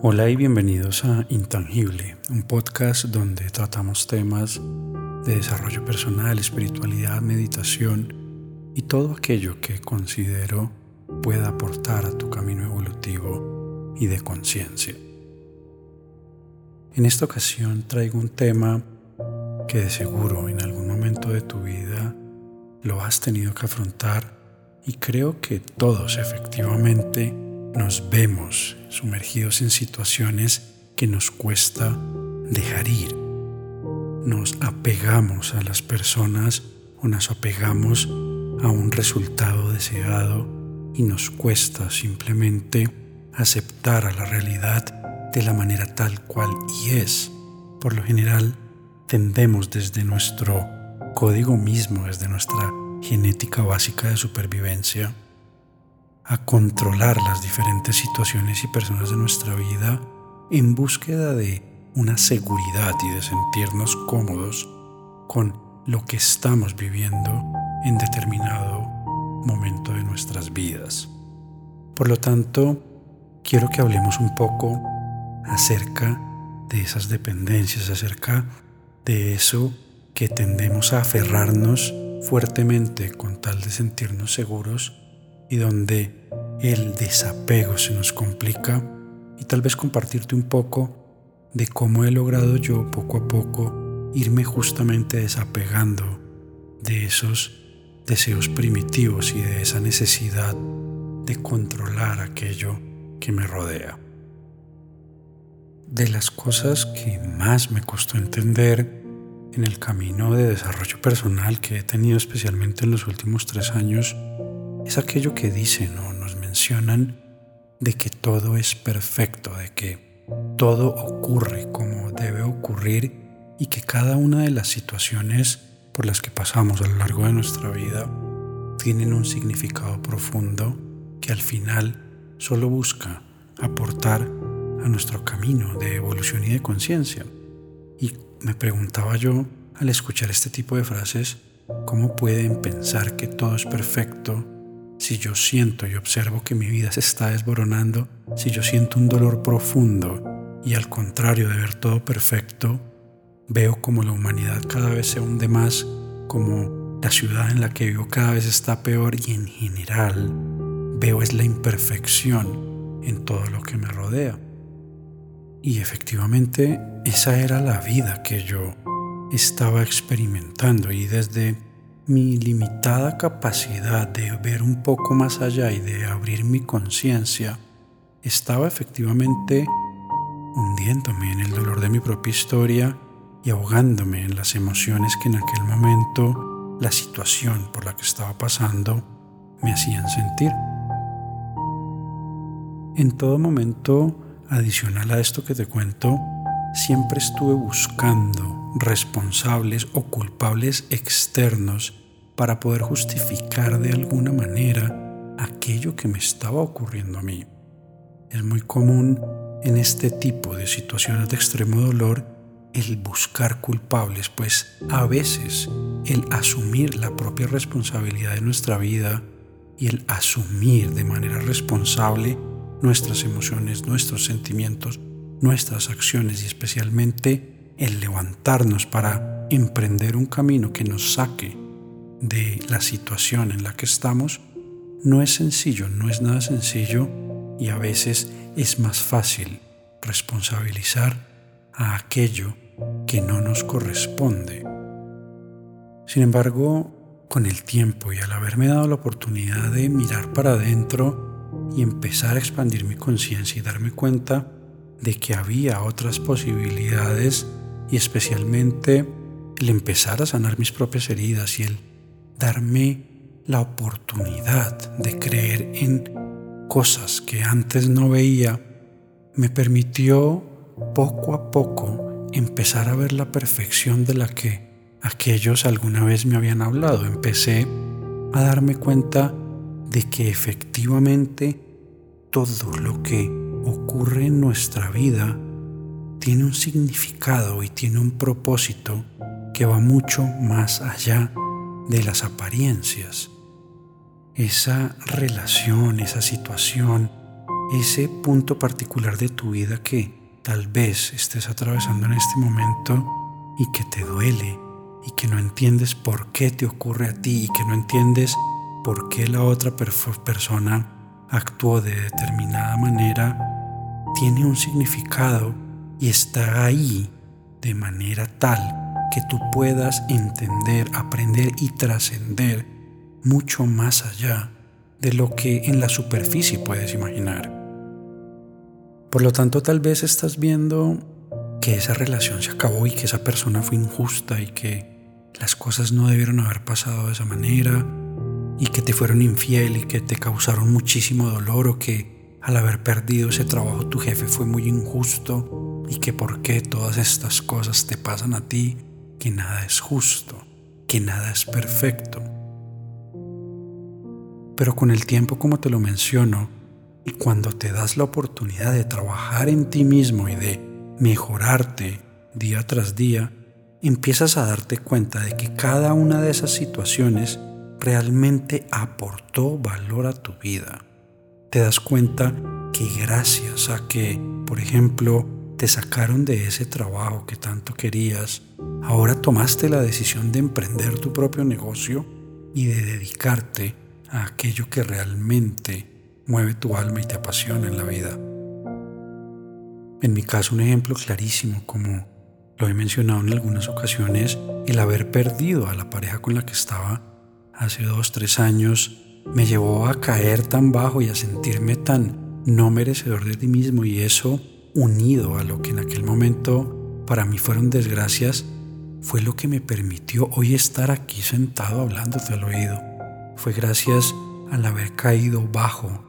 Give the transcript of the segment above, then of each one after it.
Hola y bienvenidos a Intangible, un podcast donde tratamos temas de desarrollo personal, espiritualidad, meditación y todo aquello que considero pueda aportar a tu camino evolutivo y de conciencia. En esta ocasión traigo un tema que de seguro en algún momento de tu vida lo has tenido que afrontar y creo que todos efectivamente nos vemos sumergidos en situaciones que nos cuesta dejar ir. Nos apegamos a las personas o nos apegamos a un resultado deseado y nos cuesta simplemente aceptar a la realidad de la manera tal cual y es. Por lo general, tendemos desde nuestro código mismo, desde nuestra genética básica de supervivencia, a controlar las diferentes situaciones y personas de nuestra vida en búsqueda de una seguridad y de sentirnos cómodos con lo que estamos viviendo en determinado momento de nuestras vidas. Por lo tanto, quiero que hablemos un poco acerca de esas dependencias, acerca de eso que tendemos a aferrarnos fuertemente con tal de sentirnos seguros y donde el desapego se nos complica y tal vez compartirte un poco de cómo he logrado yo poco a poco irme justamente desapegando de esos deseos primitivos y de esa necesidad de controlar aquello que me rodea. De las cosas que más me costó entender en el camino de desarrollo personal que he tenido especialmente en los últimos tres años es aquello que dicen o nos mencionan de que todo es perfecto, de que todo ocurre como debe ocurrir y que cada una de las situaciones por las que pasamos a lo largo de nuestra vida tienen un significado profundo que al final solo busca aportar a nuestro camino de evolución y de conciencia. Y me preguntaba yo al escuchar este tipo de frases, ¿cómo pueden pensar que todo es perfecto si yo siento y observo que mi vida se está desboronando, si yo siento un dolor profundo y al contrario de ver todo perfecto, veo como la humanidad cada vez se hunde más, como la ciudad en la que vivo cada vez está peor y en general veo es la imperfección en todo lo que me rodea. Y efectivamente esa era la vida que yo estaba experimentando y desde mi limitada capacidad de ver un poco más allá y de abrir mi conciencia estaba efectivamente hundiéndome en el dolor de mi propia historia y ahogándome en las emociones que en aquel momento la situación por la que estaba pasando me hacían sentir. En todo momento, adicional a esto que te cuento, siempre estuve buscando responsables o culpables externos para poder justificar de alguna manera aquello que me estaba ocurriendo a mí. Es muy común en este tipo de situaciones de extremo dolor el buscar culpables, pues a veces el asumir la propia responsabilidad de nuestra vida y el asumir de manera responsable nuestras emociones, nuestros sentimientos, nuestras acciones y especialmente el levantarnos para emprender un camino que nos saque de la situación en la que estamos no es sencillo, no es nada sencillo y a veces es más fácil responsabilizar a aquello que no nos corresponde. Sin embargo, con el tiempo y al haberme dado la oportunidad de mirar para adentro y empezar a expandir mi conciencia y darme cuenta de que había otras posibilidades y especialmente el empezar a sanar mis propias heridas y el darme la oportunidad de creer en cosas que antes no veía, me permitió poco a poco empezar a ver la perfección de la que aquellos alguna vez me habían hablado. Empecé a darme cuenta de que efectivamente todo lo que ocurre en nuestra vida tiene un significado y tiene un propósito que va mucho más allá de las apariencias. Esa relación, esa situación ese punto particular de tu vida que tal vez estés atravesando en este momento y que te duele y que no entiendes por qué te ocurre a ti y que no entiendes por qué la otra persona actuó de determinada manera, tiene un significado y está ahí de manera tal que tú puedas entender, aprender y trascender mucho más allá de lo que en la superficie puedes imaginar. Por lo tanto, tal vez estás viendo que esa relación se acabó y que esa persona fue injusta y que las cosas no debieron haber pasado de esa manera y que te fueron infiel y que te causaron muchísimo dolor o que al haber perdido ese trabajo tu jefe fue muy injusto y que por qué todas estas cosas te pasan a ti, que nada es justo, que nada es perfecto. Pero con el tiempo, como te lo menciono, y cuando te das la oportunidad de trabajar en ti mismo y de mejorarte día tras día, empiezas a darte cuenta de que cada una de esas situaciones realmente aportó valor a tu vida. Te das cuenta que gracias a que, por ejemplo, te sacaron de ese trabajo que tanto querías, ahora tomaste la decisión de emprender tu propio negocio y de dedicarte a aquello que realmente mueve tu alma y te apasiona en la vida. En mi caso, un ejemplo clarísimo, como lo he mencionado en algunas ocasiones, el haber perdido a la pareja con la que estaba hace dos, tres años, me llevó a caer tan bajo y a sentirme tan no merecedor de ti mismo y eso unido a lo que en aquel momento para mí fueron desgracias, fue lo que me permitió hoy estar aquí sentado hablándote al oído. Fue gracias al haber caído bajo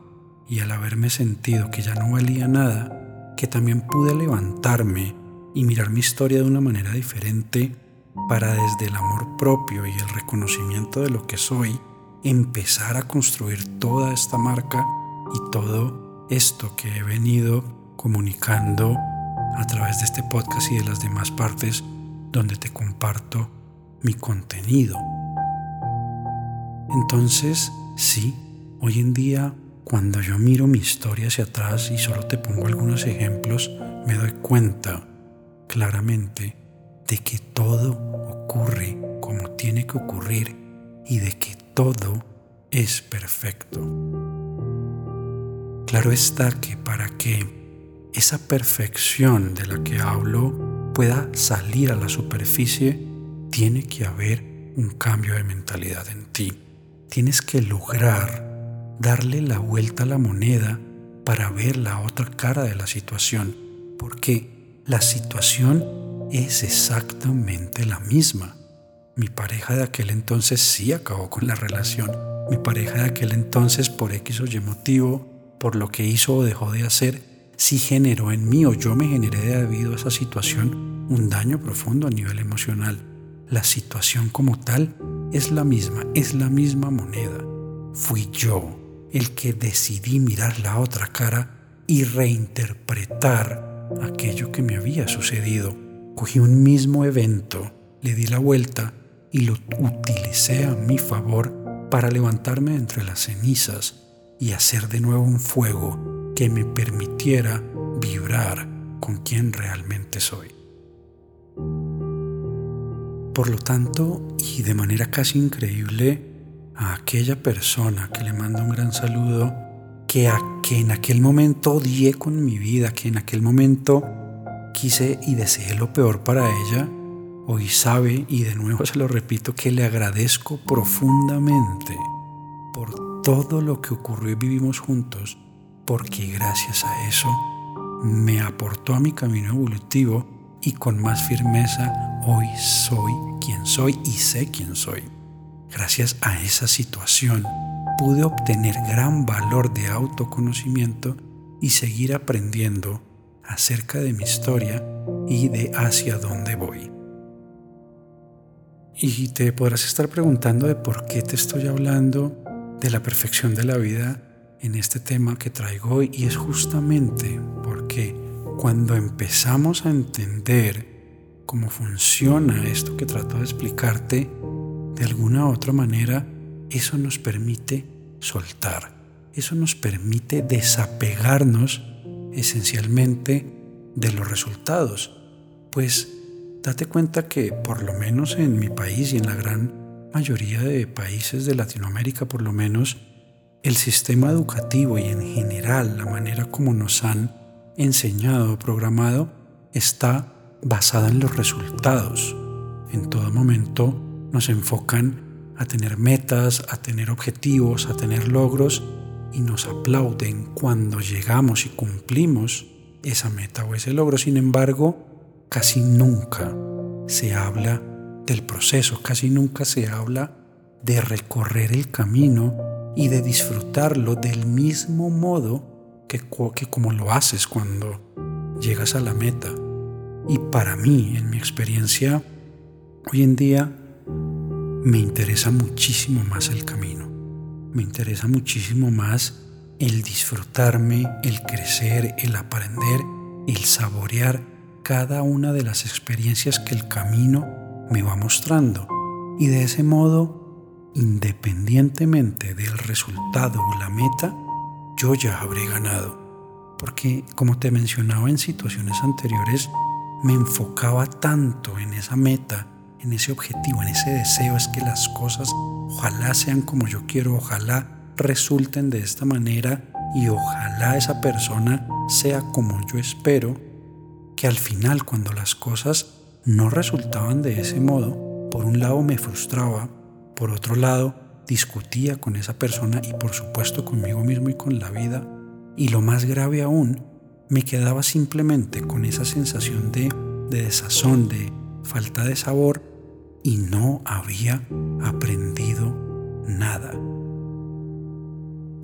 y al haberme sentido que ya no valía nada, que también pude levantarme y mirar mi historia de una manera diferente para desde el amor propio y el reconocimiento de lo que soy, empezar a construir toda esta marca y todo esto que he venido comunicando a través de este podcast y de las demás partes donde te comparto mi contenido. Entonces, sí, hoy en día cuando yo miro mi historia hacia atrás y solo te pongo algunos ejemplos, me doy cuenta claramente de que todo ocurre como tiene que ocurrir y de que todo es perfecto. Claro está que para que esa perfección de la que hablo pueda salir a la superficie, tiene que haber un cambio de mentalidad en ti. Tienes que lograr darle la vuelta a la moneda para ver la otra cara de la situación, porque la situación es exactamente la misma. Mi pareja de aquel entonces sí acabó con la relación. Mi pareja de aquel entonces, por X o Y motivo, por lo que hizo o dejó de hacer, sí generó en mí o yo me generé debido a esa situación un daño profundo a nivel emocional. La situación como tal es la misma, es la misma moneda. Fui yo el que decidí mirar la otra cara y reinterpretar aquello que me había sucedido. Cogí un mismo evento, le di la vuelta y lo utilicé a mi favor para levantarme entre las cenizas y hacer de nuevo un fuego que me permitiera vibrar con quien realmente soy. Por lo tanto, y de manera casi increíble, a aquella persona que le manda un gran saludo, que, a, que en aquel momento odié con mi vida, que en aquel momento quise y deseé lo peor para ella, hoy sabe, y de nuevo se lo repito, que le agradezco profundamente por todo lo que ocurrió y vivimos juntos, porque gracias a eso me aportó a mi camino evolutivo y con más firmeza hoy soy quien soy y sé quién soy. Gracias a esa situación pude obtener gran valor de autoconocimiento y seguir aprendiendo acerca de mi historia y de hacia dónde voy. Y te podrás estar preguntando de por qué te estoy hablando de la perfección de la vida en este tema que traigo hoy y es justamente porque cuando empezamos a entender cómo funciona esto que trato de explicarte, de alguna u otra manera, eso nos permite soltar, eso nos permite desapegarnos esencialmente de los resultados, pues date cuenta que por lo menos en mi país y en la gran mayoría de países de Latinoamérica por lo menos, el sistema educativo y en general la manera como nos han enseñado o programado está basada en los resultados. En todo momento nos enfocan a tener metas, a tener objetivos, a tener logros y nos aplauden cuando llegamos y cumplimos esa meta o ese logro. Sin embargo, casi nunca se habla del proceso, casi nunca se habla de recorrer el camino y de disfrutarlo del mismo modo que, que como lo haces cuando llegas a la meta. Y para mí, en mi experiencia, hoy en día me interesa muchísimo más el camino. Me interesa muchísimo más el disfrutarme, el crecer, el aprender, el saborear cada una de las experiencias que el camino me va mostrando. Y de ese modo, independientemente del resultado o la meta, yo ya habré ganado. Porque, como te mencionaba en situaciones anteriores, me enfocaba tanto en esa meta, en ese objetivo, en ese deseo, es que las cosas ojalá sean como yo quiero, ojalá resulten de esta manera y ojalá esa persona sea como yo espero, que al final cuando las cosas no resultaban de ese modo, por un lado me frustraba, por otro lado discutía con esa persona y por supuesto conmigo mismo y con la vida, y lo más grave aún, me quedaba simplemente con esa sensación de, de desazón, de falta de sabor, y no había aprendido nada.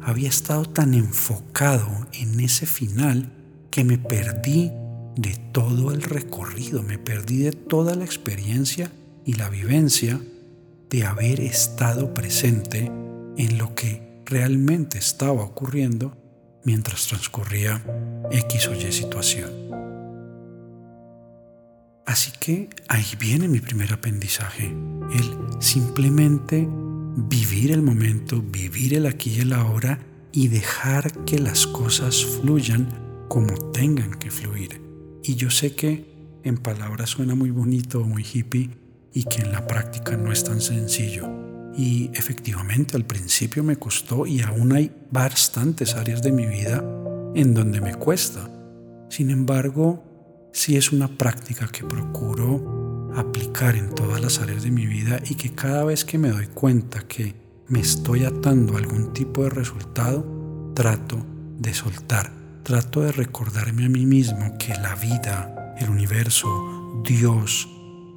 Había estado tan enfocado en ese final que me perdí de todo el recorrido, me perdí de toda la experiencia y la vivencia de haber estado presente en lo que realmente estaba ocurriendo mientras transcurría X o Y situación. Así que ahí viene mi primer aprendizaje, el simplemente vivir el momento, vivir el aquí y el ahora y dejar que las cosas fluyan como tengan que fluir. Y yo sé que en palabras suena muy bonito, muy hippie y que en la práctica no es tan sencillo. Y efectivamente al principio me costó y aún hay bastantes áreas de mi vida en donde me cuesta. Sin embargo, sí es una práctica que procuro aplicar en todas las áreas de mi vida y que cada vez que me doy cuenta que me estoy atando a algún tipo de resultado, trato de soltar, trato de recordarme a mí mismo que la vida, el universo, Dios,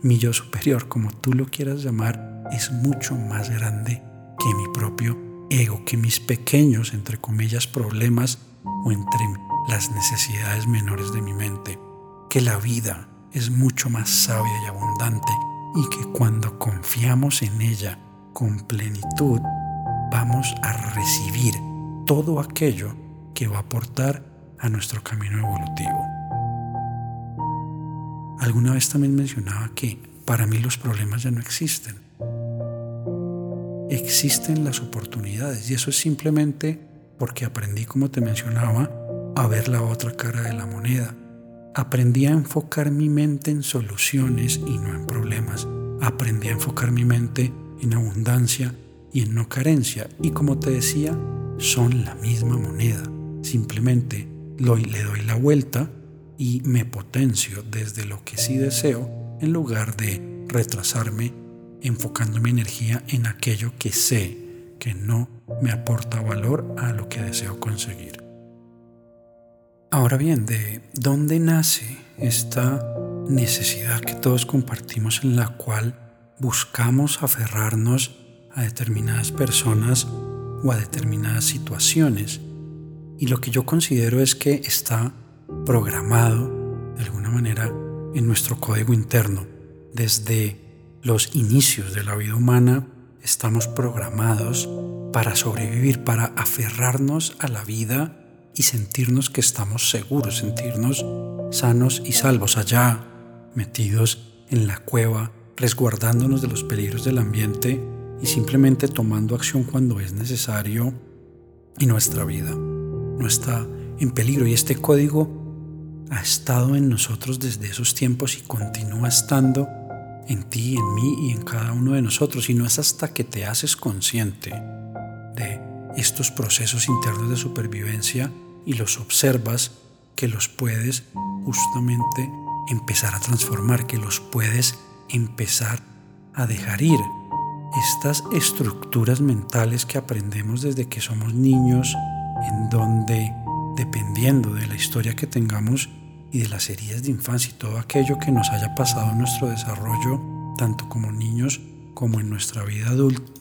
mi yo superior, como tú lo quieras llamar, es mucho más grande que mi propio ego, que mis pequeños, entre comillas, problemas o entre las necesidades menores de mi mente, que la vida, es mucho más sabia y abundante y que cuando confiamos en ella con plenitud, vamos a recibir todo aquello que va a aportar a nuestro camino evolutivo. Alguna vez también mencionaba que para mí los problemas ya no existen. Existen las oportunidades y eso es simplemente porque aprendí, como te mencionaba, a ver la otra cara de la moneda Aprendí a enfocar mi mente en soluciones y no en problemas. Aprendí a enfocar mi mente en abundancia y en no carencia. Y como te decía, son la misma moneda. Simplemente le doy la vuelta y me potencio desde lo que sí deseo en lugar de retrasarme enfocando mi energía en aquello que sé que no me aporta valor a lo que deseo conseguir. Ahora bien, ¿de dónde nace esta necesidad que todos compartimos en la cual buscamos aferrarnos a determinadas personas o a determinadas situaciones? Y lo que yo considero es que está programado de alguna manera en nuestro código interno. Desde los inicios de la vida humana estamos programados para sobrevivir, para aferrarnos a la vida y sentirnos que estamos seguros, sentirnos sanos y salvos allá, metidos en la cueva, resguardándonos de los peligros del ambiente y simplemente tomando acción cuando es necesario y nuestra vida no está en peligro. Y este código ha estado en nosotros desde esos tiempos y continúa estando en ti, en mí y en cada uno de nosotros. Y no es hasta que te haces consciente de estos procesos internos de supervivencia y los observas que los puedes justamente empezar a transformar, que los puedes empezar a dejar ir. Estas estructuras mentales que aprendemos desde que somos niños, en donde, dependiendo de la historia que tengamos y de las heridas de infancia y todo aquello que nos haya pasado en nuestro desarrollo, tanto como niños como en nuestra vida adulta,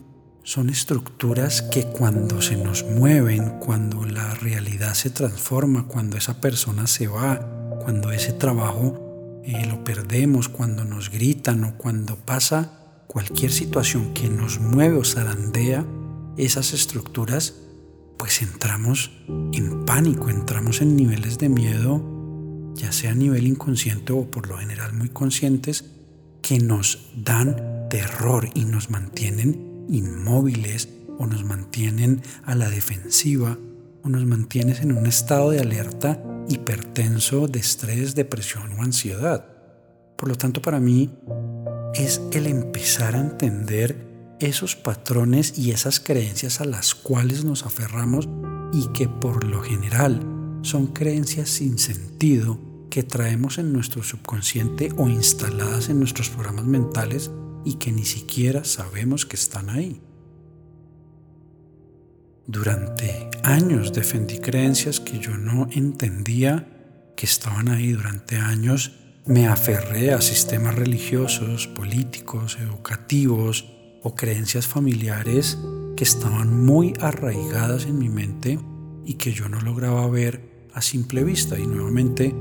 son estructuras que cuando se nos mueven, cuando la realidad se transforma, cuando esa persona se va, cuando ese trabajo eh, lo perdemos, cuando nos gritan o cuando pasa cualquier situación que nos mueve o zarandea esas estructuras, pues entramos en pánico, entramos en niveles de miedo, ya sea a nivel inconsciente o por lo general muy conscientes, que nos dan terror y nos mantienen inmóviles o nos mantienen a la defensiva o nos mantienen en un estado de alerta hipertenso de estrés, depresión o ansiedad. Por lo tanto, para mí es el empezar a entender esos patrones y esas creencias a las cuales nos aferramos y que por lo general son creencias sin sentido que traemos en nuestro subconsciente o instaladas en nuestros programas mentales y que ni siquiera sabemos que están ahí. Durante años defendí creencias que yo no entendía que estaban ahí. Durante años me aferré a sistemas religiosos, políticos, educativos, o creencias familiares que estaban muy arraigadas en mi mente y que yo no lograba ver a simple vista. Y nuevamente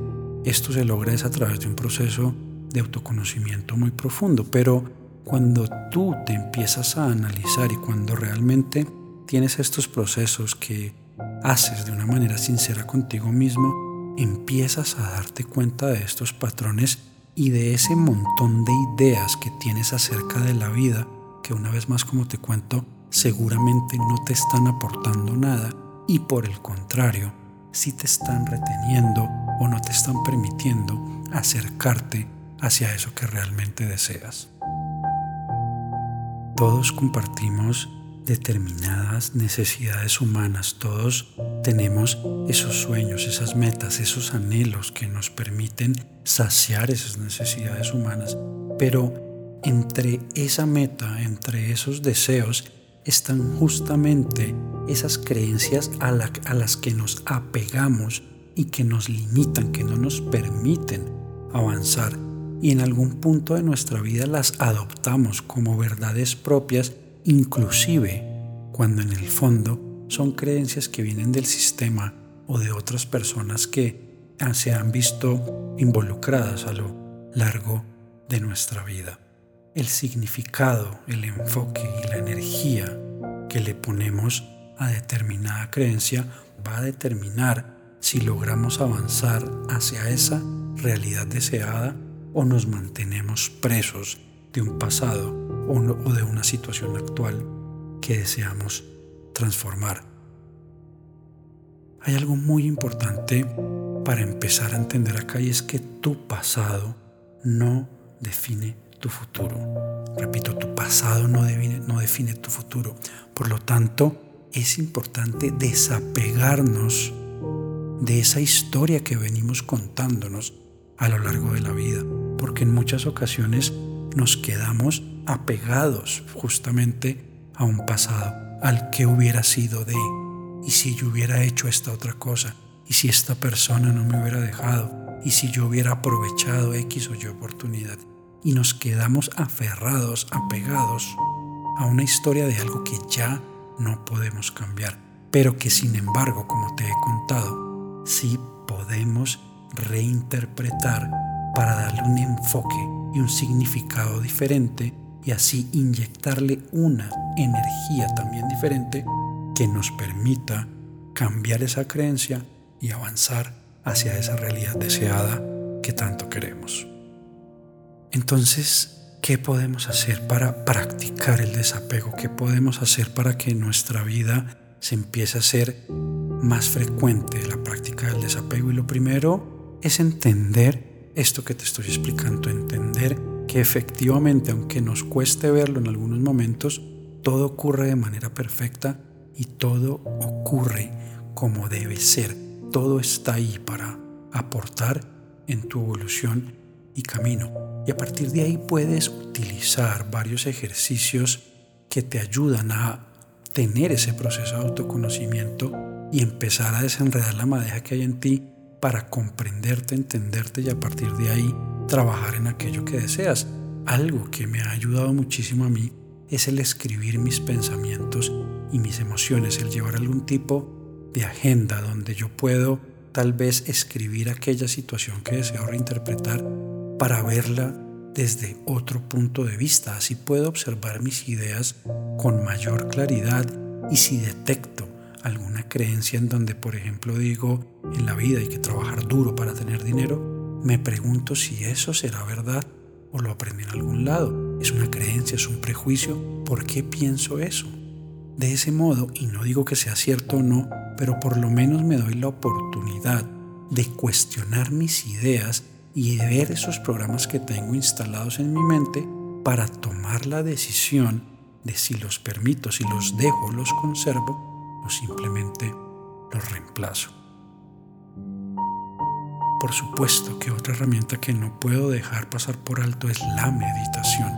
esto se logra es a través de un proceso de autoconocimiento muy profundo. Pero cuando tú te empiezas a analizar y cuando realmente tienes estos procesos que haces de una manera sincera contigo mismo, empiezas a darte cuenta de estos patrones y de ese montón de ideas que tienes acerca de la vida que una vez más como te cuento, seguramente no te están aportando nada y por el contrario, si te están reteniendo o no te están permitiendo acercarte hacia eso que realmente deseas. Todos compartimos determinadas necesidades humanas, todos tenemos esos sueños, esas metas, esos anhelos que nos permiten saciar esas necesidades humanas, pero entre esa meta, entre esos deseos, están justamente esas creencias a, las que nos apegamos y que nos limitan, que no nos permiten avanzar. Y en algún punto de nuestra vida las adoptamos como verdades propias, inclusive cuando en el fondo son creencias que vienen del sistema o de otras personas que se han visto involucradas a lo largo de nuestra vida el significado, el enfoque y la energía que le ponemos a determinada creencia va a determinar si logramos avanzar hacia esa realidad deseada o nos mantenemos presos de un pasado o, de una situación actual que deseamos transformar. Hay algo muy importante para empezar a entender acá y es que tu pasado no define tu futuro. Repito, tu pasado no define, no define tu futuro. Por lo tanto, es importante desapegarnos de esa historia que venimos contándonos a lo largo de la vida, porque en muchas ocasiones nos quedamos apegados justamente a un pasado, al que hubiera sido de, y si yo hubiera hecho esta otra cosa, y si esta persona no me hubiera dejado, y si yo hubiera aprovechado X o Y oportunidad y nos quedamos aferrados, apegados a una historia de algo que ya no podemos cambiar, pero que sin embargo, como te he contado, sí podemos reinterpretar para darle un enfoque y un significado diferente y así inyectarle una energía también diferente que nos permita cambiar esa creencia y avanzar hacia esa realidad deseada que tanto queremos. Entonces, ¿qué podemos hacer para practicar el desapego? ¿Qué podemos hacer para que nuestra vida se empieza a ser más frecuente la práctica del desapego. Y lo primero es entender esto que te estoy explicando, entender que efectivamente, aunque nos cueste verlo en algunos momentos, todo ocurre de manera perfecta y todo ocurre como debe ser. Todo está ahí para aportar en tu evolución y camino. Y a partir de ahí puedes utilizar varios ejercicios que te ayudan a tener ese proceso de autoconocimiento y empezar a desenredar la madeja que hay en ti para comprenderte, entenderte y a partir de ahí trabajar en aquello que deseas. Algo que me ha ayudado muchísimo a mí es el escribir mis pensamientos y mis emociones, el llevar algún tipo de agenda donde yo puedo tal vez escribir aquella situación que deseo reinterpretar para verla desde otro punto de vista. Así puedo observar mis ideas con mayor claridad y si detecto alguna creencia en donde, por ejemplo, digo, en la vida hay que trabajar duro para tener dinero, me pregunto si eso será verdad o lo aprendí en algún lado. Es una creencia, es un prejuicio. ¿Por qué pienso eso? De ese modo, y no digo que sea cierto o no, pero por lo menos me doy la oportunidad de cuestionar mis ideas y de ver esos programas que tengo instalados en mi mente para tomar la decisión de si los permito, si los dejo, los conservo o simplemente los reemplazo. Por supuesto que otra herramienta que no puedo dejar pasar por alto es la meditación.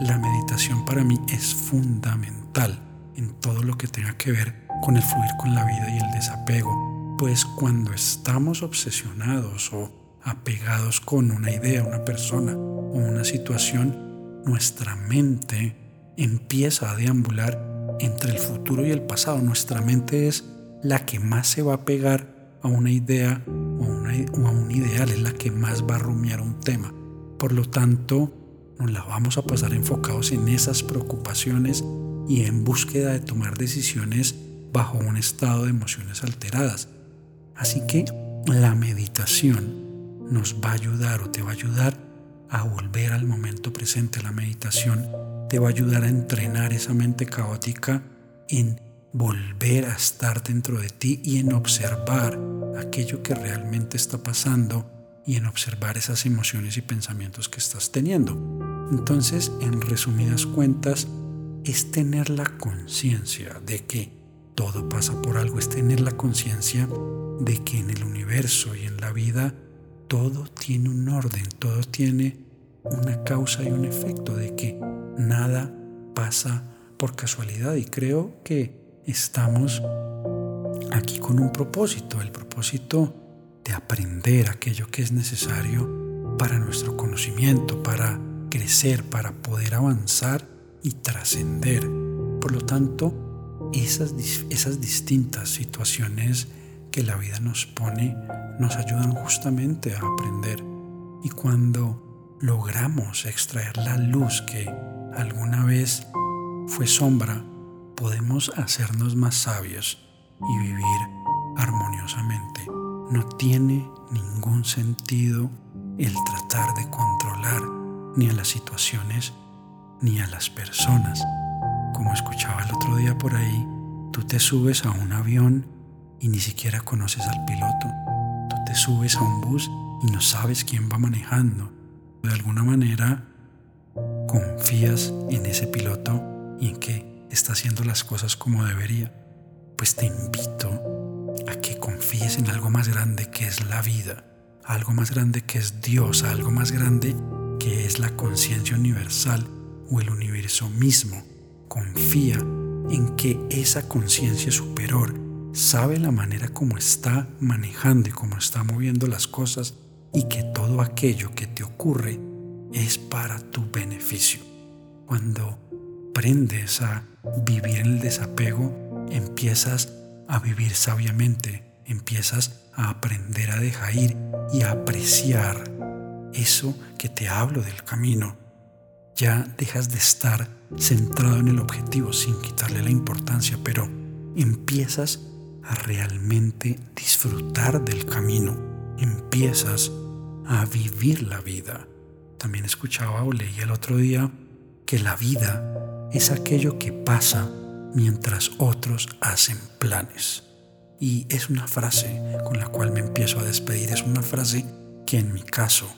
La meditación para mí es fundamental en todo lo que tenga que ver con el fluir con la vida y el desapego, pues cuando estamos obsesionados o apegados con una idea, una persona o una situación, nuestra mente empieza a deambular entre el futuro y el pasado. Nuestra mente es la que más se va a pegar a una idea o, a un ideal, es la que más va a rumiar un tema. Por lo tanto, nos la vamos a pasar enfocados en esas preocupaciones y en búsqueda de tomar decisiones bajo un estado de emociones alteradas. Así que la meditación nos va a ayudar o te va a ayudar a volver al momento presente. La meditación te va a ayudar a entrenar esa mente caótica en volver a estar dentro de ti y en observar aquello que realmente está pasando y en observar esas emociones y pensamientos que estás teniendo. Entonces, en resumidas cuentas, es tener la conciencia de que todo pasa por algo, es tener la conciencia de que en el universo y en la vida todo tiene un orden, todo tiene una causa y un efecto, de que nada pasa por casualidad. Y creo que estamos aquí con un propósito, el propósito de aprender aquello que es necesario para nuestro conocimiento, para crecer, para poder avanzar y trascender. Por lo tanto, esas, distintas situaciones que la vida nos pone nos ayudan justamente a aprender. Y cuando logramos extraer la luz que alguna vez fue sombra, podemos hacernos más sabios y vivir armoniosamente. No tiene ningún sentido el tratar de controlar ni a las situaciones ni a las personas. Como escuchaba el otro día por ahí, tú te subes a un avión y ni siquiera conoces al piloto te subes a un bus y no sabes quién va manejando. De alguna manera confías en ese piloto y en que está haciendo las cosas como debería. Pues te invito a que confíes en algo más grande que es la vida, algo más grande que es Dios, algo más grande que es la conciencia universal o el universo mismo. Confía en que esa conciencia superior sabe la manera como está manejando y cómo está moviendo las cosas y que todo aquello que te ocurre es para tu beneficio. Cuando aprendes a vivir el desapego, empiezas a vivir sabiamente, empiezas a aprender a dejar ir y a apreciar eso que te hablo del camino. Ya dejas de estar centrado en el objetivo sin quitarle la importancia, pero empiezas a realmente disfrutar del camino, empiezas a vivir la vida. También escuchaba o leía el otro día que la vida es aquello que pasa mientras otros hacen planes. Y es una frase con la cual me empiezo a despedir, es una frase que en mi caso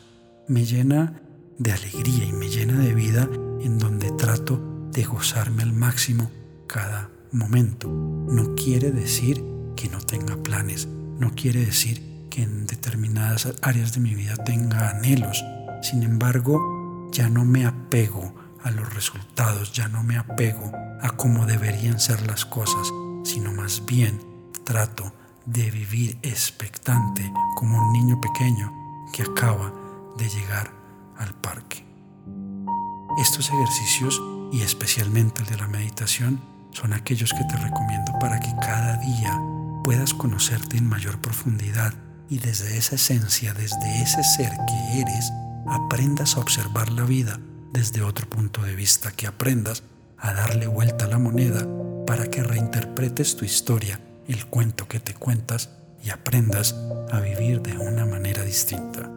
me llena de alegría y me llena de vida en donde trato de gozarme al máximo cada momento. No quiere decir que no tenga planes, no quiere decir que en determinadas áreas de mi vida tenga anhelos. Sin embargo, ya no me apego a los resultados, ya no me apego a cómo deberían ser las cosas, sino más bien trato de vivir expectante como un niño pequeño que acaba de llegar al parque. Estos ejercicios, y especialmente el de la meditación, son aquellos que te recomiendo para que cada día puedas conocerte en mayor profundidad y desde esa esencia, desde ese ser que eres, aprendas a observar la vida desde otro punto de vista, que aprendas a darle vuelta a la moneda para que reinterpretes tu historia, el cuento que te cuentas y aprendas a vivir de una manera distinta.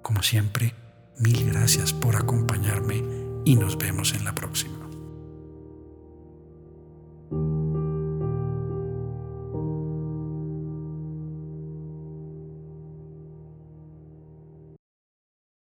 Como siempre, mil gracias por acompañarme y nos vemos en la próxima.